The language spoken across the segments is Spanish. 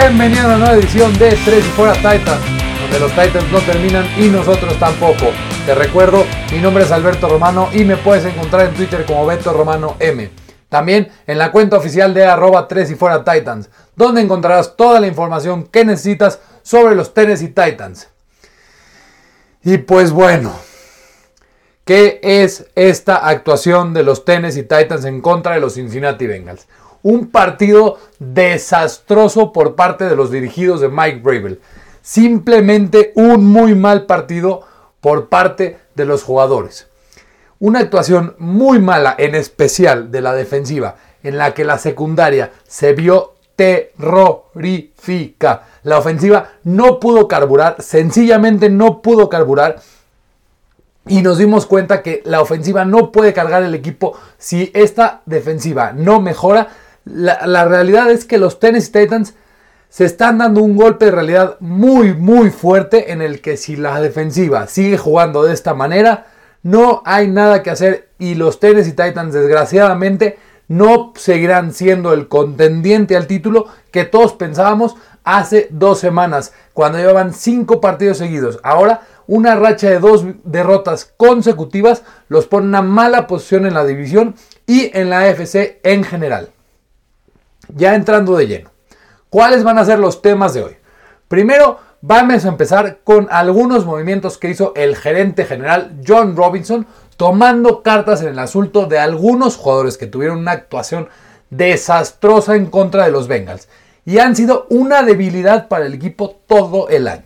Bienvenido a una nueva edición de Tres y Fuera Titans, donde los Titans no terminan y nosotros tampoco. Te recuerdo, mi nombre es Alberto Romano y me puedes encontrar en Twitter como Beto Romano M. También en la cuenta oficial de arroba 3 y fuera Titans, donde encontrarás toda la información que necesitas sobre los Tennessee Titans. Y pues bueno, ¿qué es esta actuación de los Tennessee Titans en contra de los Cincinnati Bengals? Un partido desastroso por parte de los dirigidos de Mike Bravel. Simplemente un muy mal partido por parte de los jugadores. Una actuación muy mala, en especial de la defensiva, en la que la secundaria se vio terrorífica. La ofensiva no pudo carburar, sencillamente no pudo carburar. Y nos dimos cuenta que la ofensiva no puede cargar el equipo si esta defensiva no mejora la, realidad es que los Tennessee Titans se están dando un golpe de realidad muy, muy fuerte en el que si la defensiva sigue jugando de esta manera, no hay nada que hacer y los Tennessee Titans desgraciadamente no seguirán siendo el contendiente al título que todos pensábamos hace dos semanas, cuando llevaban cinco partidos seguidos. Ahora, una racha de dos derrotas consecutivas los pone en una mala posición en la división y en la AFC en general ya entrando de lleno, ¿cuáles van a ser los temas de hoy? Primero, vamos a empezar con algunos movimientos que hizo el gerente general John Robinson, tomando cartas en el asunto de algunos jugadores que tuvieron una actuación desastrosa en contra de los Bengals y han sido una debilidad para el equipo todo el año.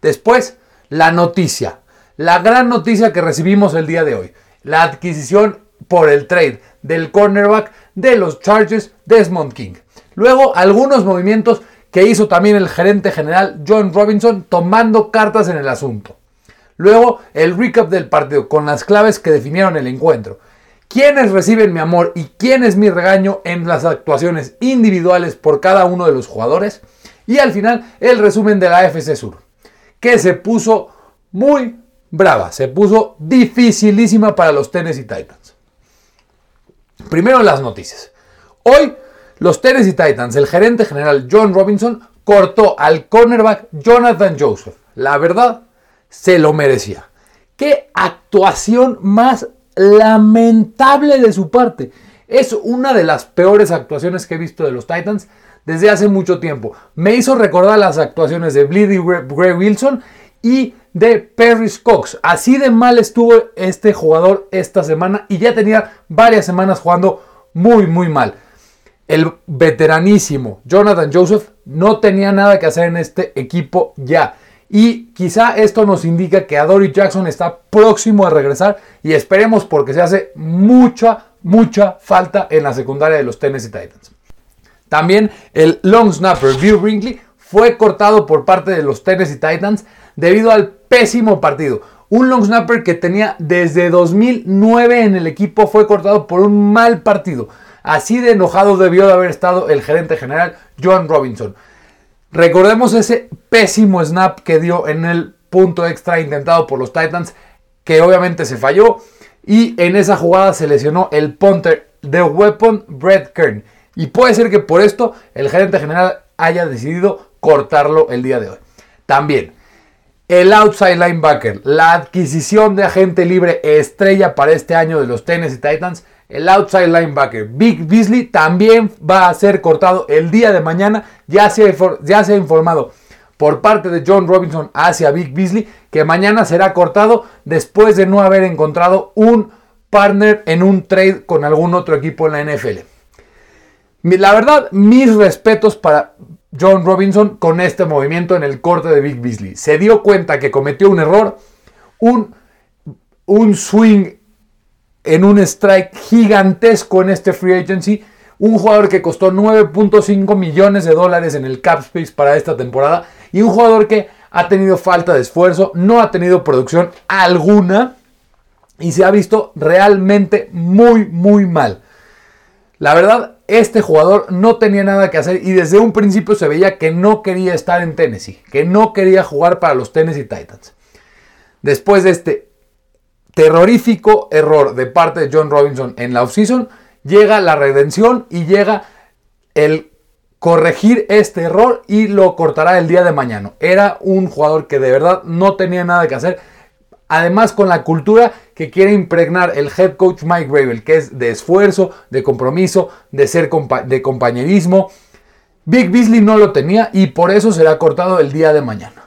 Después, la noticia, la gran noticia que recibimos el día de hoy, la adquisición por el trade del cornerback de los Chargers Desmond King. Luego algunos movimientos que hizo también el gerente general John Robinson tomando cartas en el asunto. Luego el recap del partido con las claves que definieron el encuentro. Quiénes reciben mi amor y quién es mi regaño en las actuaciones individuales por cada uno de los jugadores. Y al final el resumen de la AFC Sur, que se puso muy brava, se puso dificilísima para los Tennessee Titans. Primero las noticias. Hoy los Tennessee Titans, el gerente general John Robinson, cortó al cornerback Jonathan Joseph. La verdad, se lo merecía. Qué actuación más lamentable de su parte. Es una de las peores actuaciones que he visto de los Titans desde hace mucho tiempo. Me hizo recordar las actuaciones de Bleedy Gray Wilson y de Perry Cox. Así de mal estuvo este jugador esta semana y ya tenía varias semanas jugando muy, muy mal el veteranísimo Jonathan Joseph no tenía nada que hacer en este equipo ya. Y quizá esto nos indica que Adoree Jackson está próximo a regresar y esperemos porque se hace mucha, mucha falta en la secundaria de los Tennessee Titans. También el long snapper Bill Brinkley fue cortado por parte de los Tennessee Titans debido al pésimo partido. Un long snapper que tenía desde 2009 en el equipo fue cortado por un mal partido. Así de enojado debió de haber estado el gerente general John Robinson. Recordemos ese pésimo snap que dio en el punto extra intentado por los Titans, que obviamente se falló. Y en esa jugada se lesionó el punter de Weapon Brett Kern. Y puede ser que por esto el gerente general haya decidido cortarlo el día de hoy. También, el outside linebacker, la adquisición de agente libre estrella para este año de los Tennessee Titans, el outside linebacker Big Beasley también va a ser cortado el día de mañana. Ya se, ya se ha informado por parte de John Robinson hacia Big Beasley que mañana será cortado después de no haber encontrado un partner en un trade con algún otro equipo en la NFL. La verdad, mis respetos para John Robinson con este movimiento en el corte de Big Beasley. Se dio cuenta que cometió un error, un, un swing en un strike gigantesco en este free agency. Un jugador que costó 9.5 millones de dólares en el cap space para esta temporada. Y un jugador que ha tenido falta de esfuerzo, no ha tenido producción alguna. Y se ha visto realmente muy, muy mal. La verdad, este jugador no tenía nada que hacer y desde un principio se veía que no quería estar en Tennessee, que no quería jugar para los Tennessee Titans. Después de este terrorífico error de parte de John Robinson en la offseason, llega la redención y llega el corregir este error y lo cortará el día de mañana. Era un jugador que de verdad no tenía nada que hacer. Además, con la cultura que quiere impregnar el head coach Mike Gravel, que es de esfuerzo, de compromiso, de ser de compañerismo. Big Beasley no lo tenía y por eso será cortado el día de mañana.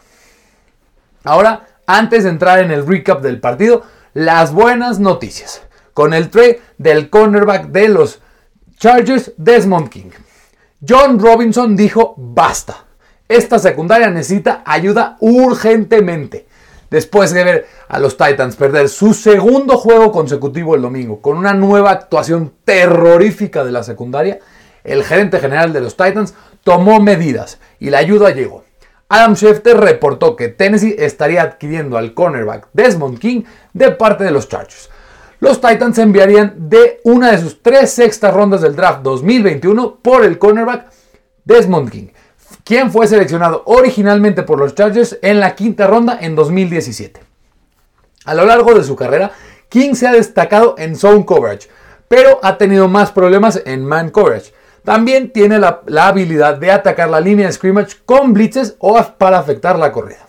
Ahora, antes de entrar en el recap del partido, las buenas noticias. Con el trade del cornerback de los Chargers, Desmond King. John Robinson dijo basta. Esta secundaria necesita ayuda urgentemente. Después de ver a los Titans perder su segundo juego consecutivo el domingo con una nueva actuación terrorífica de la secundaria, el gerente general de los Titans tomó medidas y la ayuda llegó. Adam Schefter reportó que Tennessee estaría adquiriendo al cornerback Desmond King de parte de los Chargers los Titans enviarían de una de sus tres sextas rondas del draft 2021 por el cornerback Desmond King, quien fue seleccionado originalmente por los Chargers en la quinta ronda en 2017. A lo largo de su carrera, King se ha destacado en zone coverage, pero ha tenido más problemas en man coverage. También tiene la, la habilidad de atacar la línea de scrimmage con blitzes o para afectar la corrida.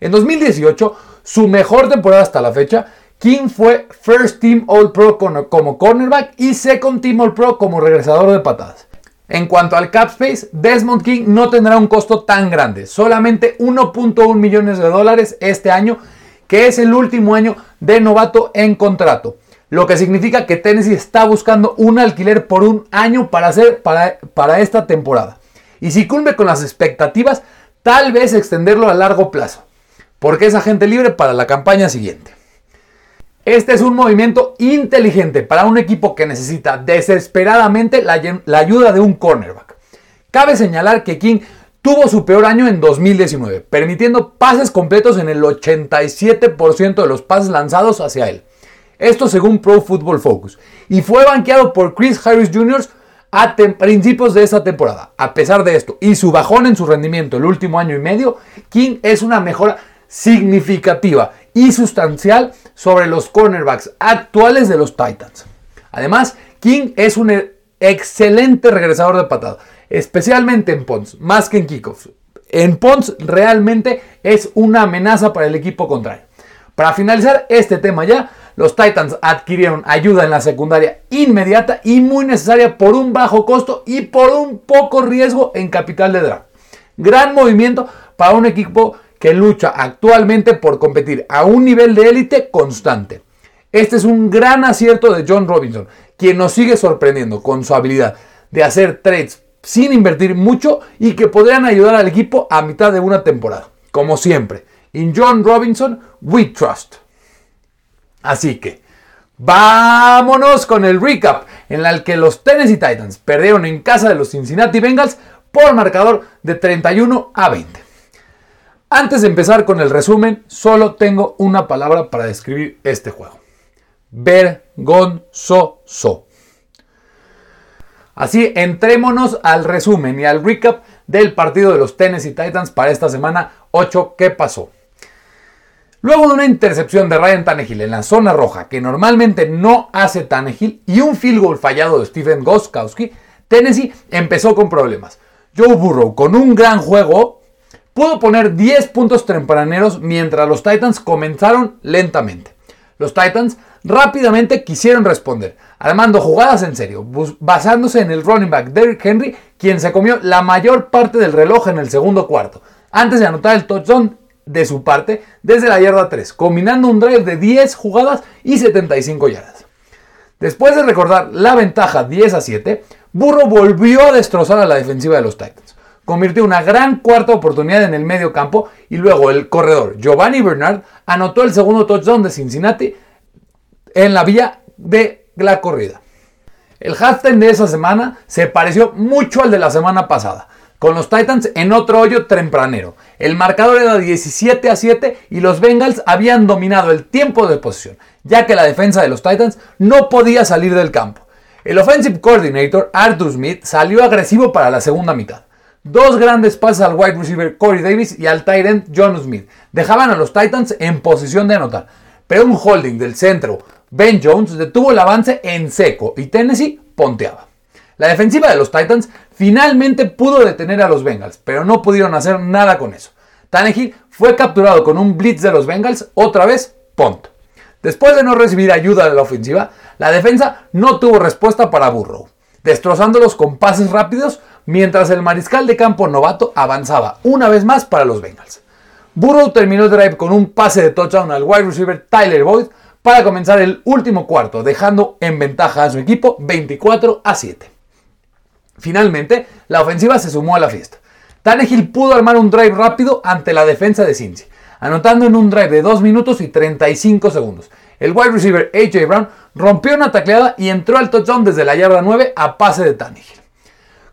En 2018, su mejor temporada hasta la fecha, King fue First Team All Pro como cornerback y Second Team All Pro como regresador de patadas. En cuanto al cap space, Desmond King no tendrá un costo tan grande, solamente 1.1 millones de dólares este año, que es el último año de novato en contrato. Lo que significa que Tennessee está buscando un alquiler por un año para, hacer, para, para esta temporada. Y si cumple con las expectativas, tal vez extenderlo a largo plazo, porque es agente libre para la campaña siguiente. Este es un movimiento inteligente para un equipo que necesita desesperadamente la, ayuda de un cornerback. Cabe señalar que King tuvo su peor año en 2019, permitiendo pases completos en el 87% de los pases lanzados hacia él. Esto según Pro Football Focus. Y fue banqueado por Chris Harris Jr. a principios de esta temporada. A pesar de esto y su bajón en su rendimiento el último año y medio, King es una mejora significativa y sustancial sobre los cornerbacks actuales de los Titans. Además, King es un excelente regresador de patada, especialmente en punts, más que en kickoffs. En punts realmente es una amenaza para el equipo contrario. Para finalizar este tema ya, los Titans adquirieron ayuda en la secundaria inmediata y muy necesaria por un bajo costo y por un poco riesgo en capital de draft. Gran movimiento para un equipo que lucha actualmente por competir a un nivel de élite constante. Este es un gran acierto de John Robinson, quien nos sigue sorprendiendo con su habilidad de hacer trades sin invertir mucho y que podrían ayudar al equipo a mitad de una temporada. Como siempre, en John Robinson, we trust. Así que, vámonos con el recap en el que los Tennessee Titans perdieron en casa de los Cincinnati Bengals por marcador de 31 a 20. Antes de empezar con el resumen, solo tengo una palabra para describir este juego. Vergonzoso. Así, entrémonos al resumen y al recap del partido de los Tennessee Titans para esta semana 8. ¿Qué pasó? Luego de una intercepción de Ryan Tannehill en la zona roja, que normalmente no hace Tannehill, y un field goal fallado de Steven Goskowski, Tennessee empezó con problemas. Joe Burrow, con un gran juego, pudo poner 10 puntos tempraneros mientras los Titans comenzaron lentamente. Los Titans rápidamente quisieron responder, armando jugadas en serio, basándose en el running back Derrick Henry, quien se comió la mayor parte del reloj en el segundo cuarto, antes de anotar el touchdown de su parte desde la yarda 3, combinando un drive de 10 jugadas y 75 yardas. Después de recordar la ventaja 10 a 7, Burro volvió a destrozar a la defensiva de los Titans convirtió una gran cuarta oportunidad en el medio campo y luego el corredor Giovanni Bernard anotó el segundo touchdown de Cincinnati en la vía de la corrida. El halftime de esa semana se pareció mucho al de la semana pasada, con los Titans en otro hoyo tempranero. El marcador era 17 a 7 y los Bengals habían dominado el tiempo de posición, ya que la defensa de los Titans no podía salir del campo. El offensive coordinator Arthur Smith salió agresivo para la segunda mitad. Dos grandes pases al wide receiver Corey Davis y al tight end John Smith dejaban a los Titans en posición de anotar, pero un holding del centro Ben Jones detuvo el avance en seco y Tennessee ponteaba. La defensiva de los Titans finalmente pudo detener a los Bengals, pero no pudieron hacer nada con eso. Tannehill fue capturado con un blitz de los Bengals, otra vez, punt. Después de no recibir ayuda de la ofensiva, la defensa no tuvo respuesta para Burrow, destrozándolos con pases rápidos mientras el mariscal de campo novato avanzaba una vez más para los Bengals. Burrow terminó el drive con un pase de touchdown al wide receiver Tyler Boyd para comenzar el último cuarto, dejando en ventaja a su equipo 24 a 7. Finalmente, la ofensiva se sumó a la fiesta. Tannehill pudo armar un drive rápido ante la defensa de Cincy, anotando en un drive de 2 minutos y 35 segundos. El wide receiver AJ Brown rompió una tacleada y entró al touchdown desde la yarda 9 a pase de Tannehill.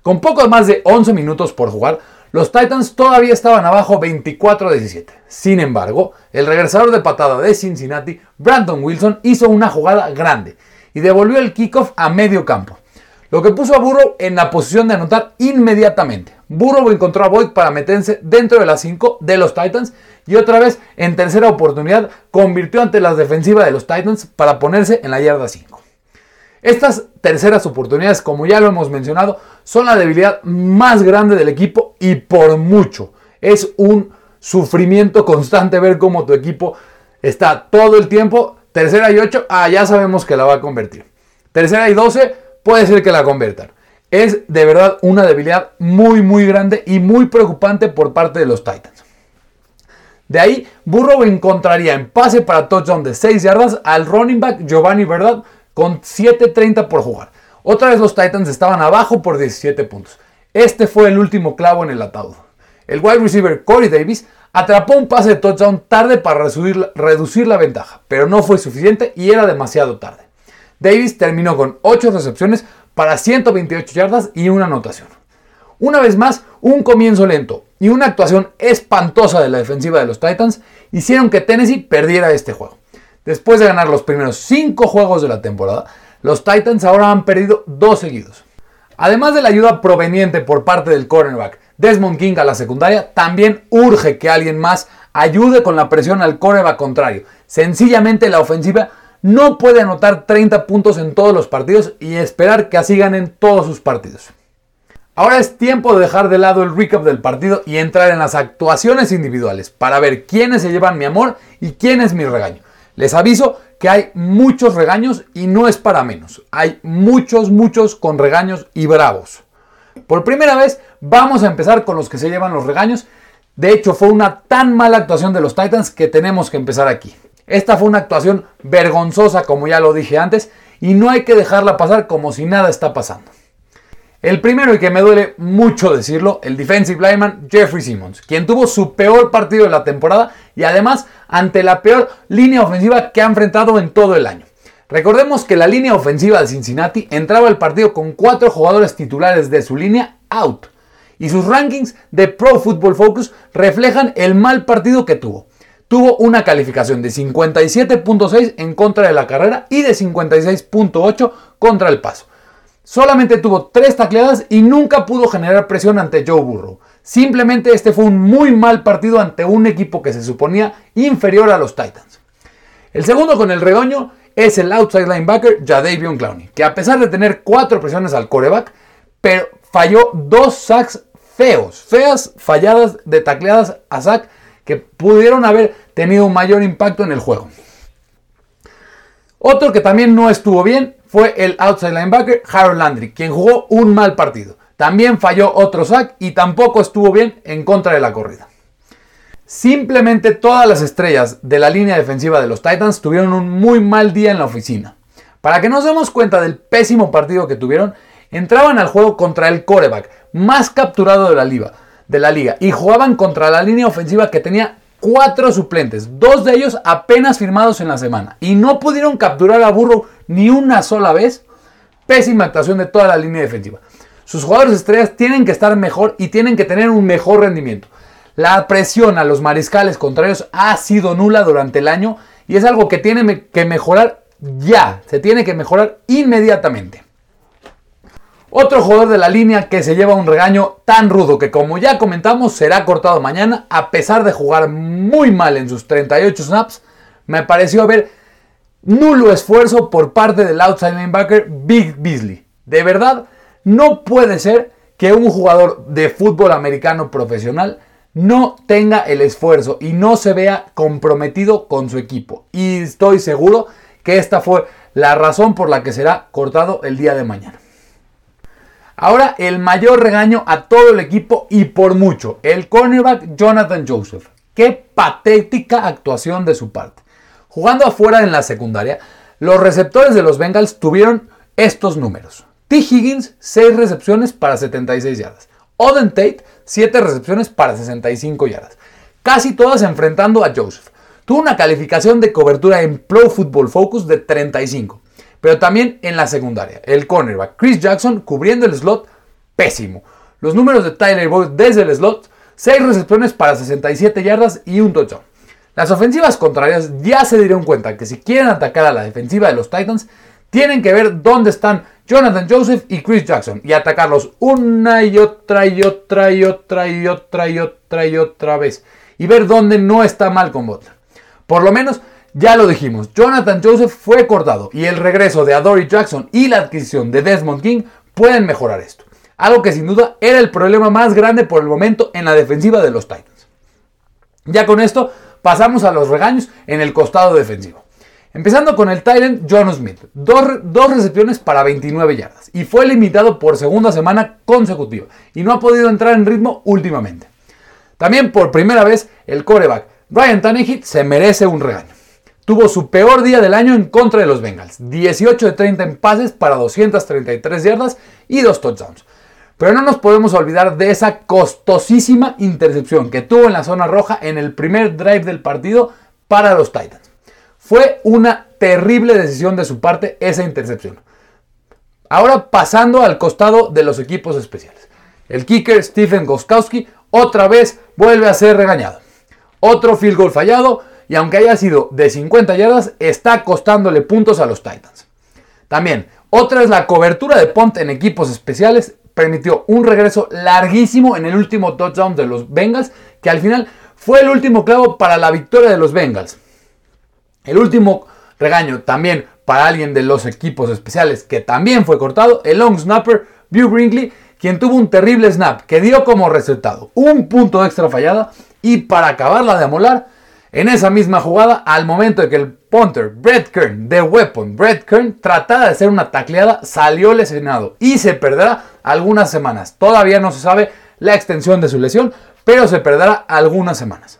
Con poco más de 11 minutos por jugar, los Titans todavía estaban abajo 24-17. Sin embargo, el regresador de patada de Cincinnati, Brandon Wilson, hizo una jugada grande y devolvió el kickoff a medio campo lo que puso a Burrow en la posición de anotar inmediatamente. Burrow encontró a Boyd para meterse dentro de las 5 de los Titans y otra vez en tercera oportunidad convirtió ante la defensiva de los Titans para ponerse en la yarda 5. Estas terceras oportunidades, como ya lo hemos mencionado, son la debilidad más grande del equipo y por mucho. Es un sufrimiento constante ver cómo tu equipo está todo el tiempo. Tercera y 8, ah, ya sabemos que la va a convertir. Tercera y 12, puede ser que la conviertan. Es de verdad una debilidad muy muy grande y muy preocupante por parte de los Titans. De ahí, Burrow encontraría en pase para touchdown de 6 yardas al running back Giovanni Verdad con 7.30 por jugar. Otra vez los Titans estaban abajo por 17 puntos. Este fue el último clavo en el ataúd. El wide receiver Corey Davis atrapó un pase de touchdown tarde para reducir, reducir la ventaja, pero no fue suficiente y era demasiado tarde. Davis terminó con 8 recepciones para 128 yardas y una anotación. Una vez más, un comienzo lento y una actuación espantosa de la defensiva de los Titans hicieron que Tennessee perdiera este juego. Después de ganar los primeros 5 juegos de la temporada, los Titans ahora han perdido 2 seguidos. Además de la ayuda proveniente por parte del cornerback Desmond King a la secundaria, también urge que alguien más ayude con la presión al cornerback contrario. Sencillamente la ofensiva no puede anotar 30 puntos en todos los partidos y esperar que así ganen todos sus partidos. Ahora es tiempo de dejar de lado el recap del partido y entrar en las actuaciones individuales para ver quiénes se llevan mi amor y quién es mi regaño. Les aviso que hay muchos regaños y no es para menos. Hay muchos, muchos con regaños y bravos. Por primera vez vamos a empezar con los que se llevan los regaños. De hecho fue una tan mala actuación de los Titans que tenemos que empezar aquí. Esta fue una actuación vergonzosa, como ya lo dije antes, y no hay que dejarla pasar como si nada está pasando. El primero y que me duele mucho decirlo, el defensive lineman Jeffrey Simmons, quien tuvo su peor partido de la temporada y además ante la peor línea ofensiva que ha enfrentado en todo el año. Recordemos que la línea ofensiva de Cincinnati entraba al partido con cuatro jugadores titulares de su línea out y sus rankings de Pro Football Focus reflejan el mal partido que tuvo tuvo una calificación de 57.6 en contra de la carrera y de 56.8 contra el paso. Solamente tuvo tres tacleadas y nunca pudo generar presión ante Joe Burrow. Simplemente este fue un muy mal partido ante un equipo que se suponía inferior a los Titans. El segundo con el redoño es el outside linebacker Jadavion Clowney, que a pesar de tener cuatro presiones al coreback, pero falló dos sacks feos, feas falladas de tacleadas a sack que pudieron haber tenido un mayor impacto en el juego. Otro que también no estuvo bien fue el outside linebacker Harold Landry, quien jugó un mal partido. También falló otro sack y tampoco estuvo bien en contra de la corrida. Simplemente todas las estrellas de la línea defensiva de los Titans tuvieron un muy mal día en la oficina. Para que nos demos cuenta del pésimo partido que tuvieron, entraban al juego contra el coreback más capturado de la liga, y jugaban contra la línea ofensiva que tenía cuatro suplentes, dos de ellos apenas firmados en la semana y no pudieron capturar a Burrow ni una sola vez. Pésima actuación de toda la línea defensiva. Sus jugadores estrellas tienen que estar mejor y tienen que tener un mejor rendimiento. La presión a los mariscales contrarios ha sido nula durante el año y es algo que tiene que mejorar ya, se tiene que mejorar inmediatamente. Otro jugador de la línea que se lleva un regaño tan rudo que como ya comentamos será cortado mañana a pesar de jugar muy mal en sus 38 snaps, me pareció haber nulo esfuerzo por parte del outside linebacker Big Beasley. De verdad, No puede ser que un jugador de fútbol americano profesional no tenga el esfuerzo y no se vea comprometido con su equipo. Y estoy seguro que esta fue la razón por la que será cortado el día de mañana. Ahora el mayor regaño a todo el equipo y por mucho, el cornerback Jonathan Joseph. Qué patética actuación de su parte. Jugando afuera en la secundaria, los receptores de los Bengals tuvieron estos números. T. Higgins, 6 recepciones para 76 yardas. Oden Tate, 7 recepciones para 65 yardas. Casi todas enfrentando a Joseph. Tuvo una calificación de cobertura en Pro Football Focus de 35. Pero también en la secundaria. El cornerback Chris Jackson cubriendo el slot, pésimo. Los números de Tyler Boyd desde el slot, 6 recepciones para 67 yardas y un touchdown. Las ofensivas contrarias ya se dieron cuenta que si quieren atacar a la defensiva de los Titans, tienen que ver dónde están Jonathan Joseph y Chris Jackson y atacarlos una y otra y otra y otra y otra y otra y otra vez. Y ver dónde no está mal con Butler. Por lo menos, ya lo dijimos, Jonathan Joseph fue cortado y el regreso de Adoree Jackson y la adquisición de Desmond King pueden mejorar esto. Algo que sin duda era el problema más grande por el momento en la defensiva de los Titans. Ya con esto pasamos a los regaños en el costado defensivo. Empezando con el Tyrant John Smith, dos, recepciones para 29 yardas y fue limitado por segunda semana consecutiva y no ha podido entrar en ritmo últimamente. También por primera vez el coreback Ryan Tannehill se merece un regaño. Tuvo su peor día del año en contra de los Bengals, 18 de 30 en pases para 233 yardas y dos touchdowns. Pero no nos podemos olvidar de esa costosísima intercepción que tuvo en la zona roja en el primer drive del partido para los Titans. Fue una terrible decisión de su parte esa intercepción. Ahora pasando al costado de los equipos especiales. El kicker Stephen Goskowski otra vez vuelve a ser regañado. Otro field goal fallado y aunque haya sido de 50 yardas, está costándole puntos a los Titans. También, otra es la cobertura de punt en equipos especiales permitió un regreso larguísimo en el último touchdown de los Bengals, que al final fue el último clavo para la victoria de los Bengals. El último regaño también para alguien de los equipos especiales que también fue cortado, el long snapper Bew Brinkley, quien tuvo un terrible snap que dio como resultado un punto extra fallada y para acabarla de amolar, en esa misma jugada, al momento de que el punter Brett Kern, de Weapon Brett Kern, tratara de hacer una tacleada, salió lesionado y se perderá algunas semanas. Todavía no se sabe la extensión de su lesión, pero se perderá algunas semanas.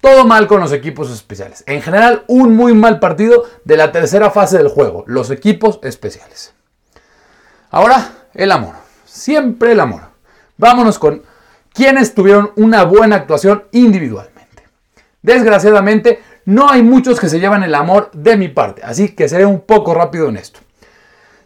Todo mal con los equipos especiales. En general, un muy mal partido de la tercera fase del juego, los equipos especiales. Ahora, el amor. Siempre el amor. Vámonos con quienes tuvieron una buena actuación individual. Desgraciadamente, no hay muchos que se llevan el amor de mi parte, así que seré un poco rápido en esto.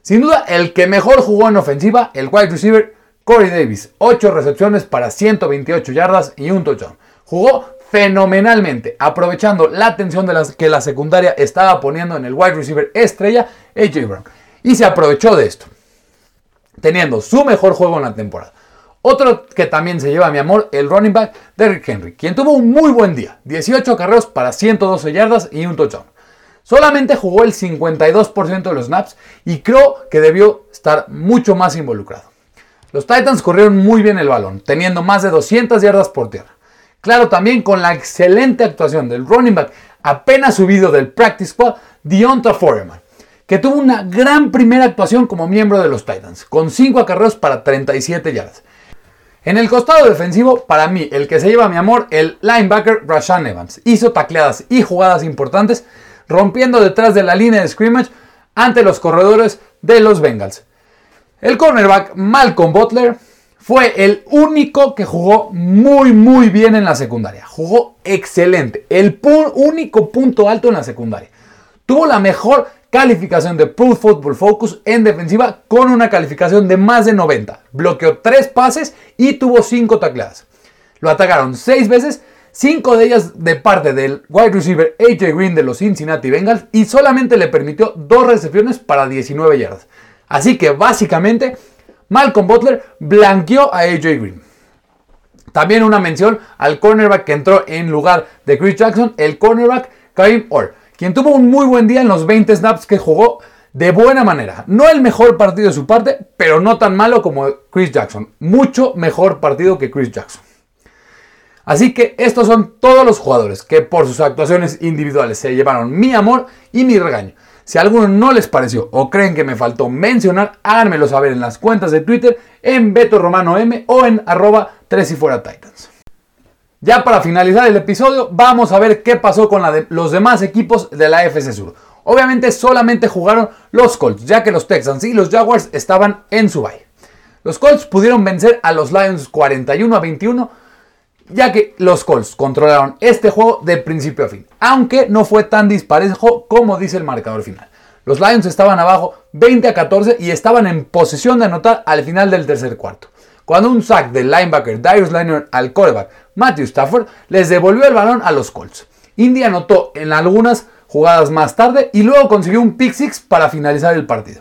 Sin duda, el que mejor jugó en ofensiva, el wide receiver Corey Davis, 8 recepciones para 128 yardas y un touchdown. Jugó fenomenalmente, aprovechando la atención de que la secundaria estaba poniendo en el wide receiver estrella AJ Brown. Y se aprovechó de esto, teniendo su mejor juego en la temporada. Otro que también se lleva mi amor, el running back Derrick Henry, quien tuvo un muy buen día, 18 carreros para 112 yardas y un touchdown. Solamente jugó el 52% de los snaps y creo que debió estar mucho más involucrado. Los Titans corrieron muy bien el balón, teniendo más de 200 yardas por tierra. Claro, también con la excelente actuación del running back apenas subido del practice squad, Deonta Foreman, que tuvo una gran primera actuación como miembro de los Titans, con 5 acarreos para 37 yardas. En el costado defensivo, para mí, el que se lleva mi amor, el linebacker Rashan Evans. Hizo tacleadas y jugadas importantes, rompiendo detrás de la línea de scrimmage ante los corredores de los Bengals. El cornerback Malcolm Butler fue el único que jugó muy muy bien en la secundaria. Jugó excelente. El único punto alto en la secundaria. Tuvo la mejor calificación de Pro Football Focus en defensiva con una calificación de más de 90. Bloqueó 3 pases y tuvo 5 tacleadas. Lo atacaron 6 veces, 5 de ellas de parte del wide receiver AJ Green de los Cincinnati Bengals y solamente le permitió 2 recepciones para 19 yardas. Así que básicamente Malcolm Butler blanqueó a AJ Green. También una mención al cornerback que entró en lugar de Chris Jackson, el cornerback Karim Orr quien tuvo un muy buen día en los 20 snaps que jugó, de buena manera. No el mejor partido de su parte, pero no tan malo como Chris Jackson. Mucho mejor partido que Chris Jackson. Así que estos son todos los jugadores que por sus actuaciones individuales se llevaron mi amor y mi regaño. Si a alguno no les pareció o creen que me faltó mencionar, háganmelo saber en las cuentas de Twitter, en Beto Romano M o en arroba 3 y fuera Titans. Ya para finalizar el episodio, vamos a ver qué pasó con los demás equipos de la FC Sur. Obviamente solamente jugaron los Colts, ya que los Texans y los Jaguars estaban en su bye. Los Colts pudieron vencer a los Lions 41 a 21 ya que los Colts controlaron este juego de principio a fin, aunque no fue tan disparejo como dice el marcador final. Los Lions estaban abajo 20 a 14 y estaban en posesión de anotar al final del tercer cuarto. Cuando un sack del linebacker Darius Leonard al quarterback Matthew Stafford les devolvió el balón a los Colts. Indy anotó en algunas jugadas más tarde y luego consiguió un pick six para finalizar el partido.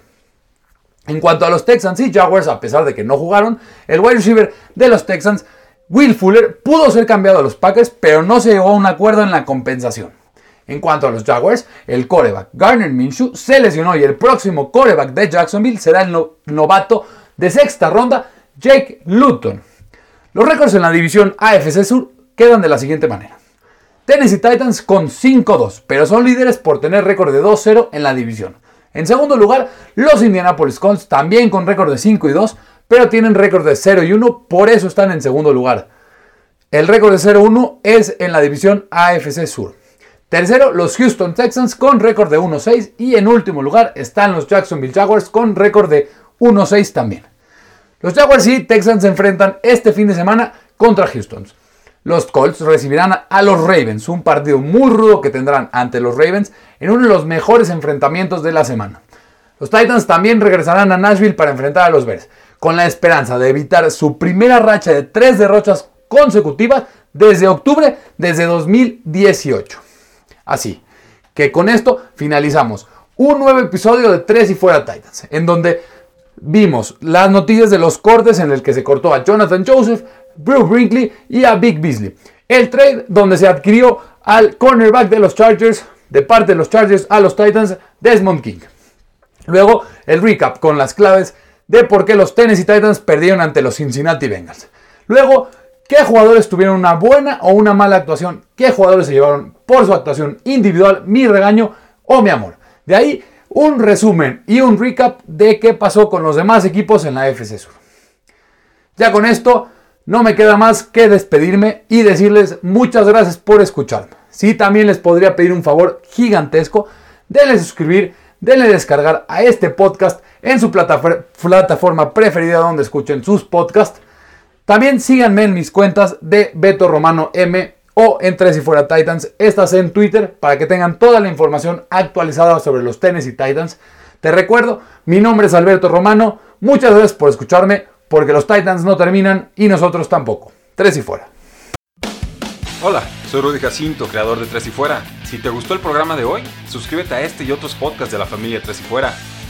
En cuanto a los Texans y Jaguars, a pesar de que no jugaron, el wide receiver de los Texans Will Fuller pudo ser cambiado a los Packers, pero no se llegó a un acuerdo en la compensación. En cuanto a los Jaguars, el coreback Garner Minshew se lesionó y el próximo coreback de Jacksonville será el novato de sexta ronda, Jake Luton. Los récords en la división AFC Sur quedan de la siguiente manera. Tennessee Titans con 5-2, pero son líderes por tener récord de 2-0 en la división. En segundo lugar, los Indianapolis Colts también con récord de 5 2, pero tienen récord de 0 y 1, por eso están en segundo lugar. El récord de 0-1 es en la división AFC Sur. Tercero, los Houston Texans con récord de 1-6 y en último lugar están los Jacksonville Jaguars con récord de 1-6 también. Los Jaguars y Texans se enfrentan este fin de semana contra Houston. Los Colts recibirán a los Ravens, un partido muy rudo que tendrán ante los Ravens en uno de los mejores enfrentamientos de la semana. Los Titans también regresarán a Nashville para enfrentar a los Bears con la esperanza de evitar su primera racha de tres derrotas consecutivas desde octubre desde 2018. Así que con esto finalizamos un nuevo episodio de Tres y Fuera Titans, en donde vimos las noticias de los cortes en el que se cortó a Jonathan Joseph, Bruce Brinkley y a Big Beasley. El trade donde se adquirió al cornerback de los Chargers, de parte de los Chargers a los Titans, Desmond King. Luego el recap con las claves de por qué los Tennessee Titans perdieron ante los Cincinnati Bengals. Luego, qué jugadores tuvieron una buena o una mala actuación, qué jugadores se llevaron por su actuación individual, mi regaño o mi amor. De ahí, un resumen y un recap de qué pasó con los demás equipos en la FC Sur. Ya con esto, no me queda más que despedirme y decirles muchas gracias por escucharme. Sí, también les podría pedir un favor gigantesco, denle suscribir, denle descargar a este podcast en su plataforma preferida donde escuchen sus podcasts. También síganme en mis cuentas de Beto Romano M o en Tres y Fuera Titans. Estas en Twitter para que tengan toda la información actualizada sobre los Tennessee Titans. Te recuerdo, mi nombre es Alberto Romano. Muchas gracias por escucharme porque los Titans no terminan y nosotros tampoco. Tres y Fuera. Hola, soy Rudy Jacinto, creador de Tres y Fuera. Si te gustó el programa de hoy, suscríbete a este y otros podcasts de la familia Tres y Fuera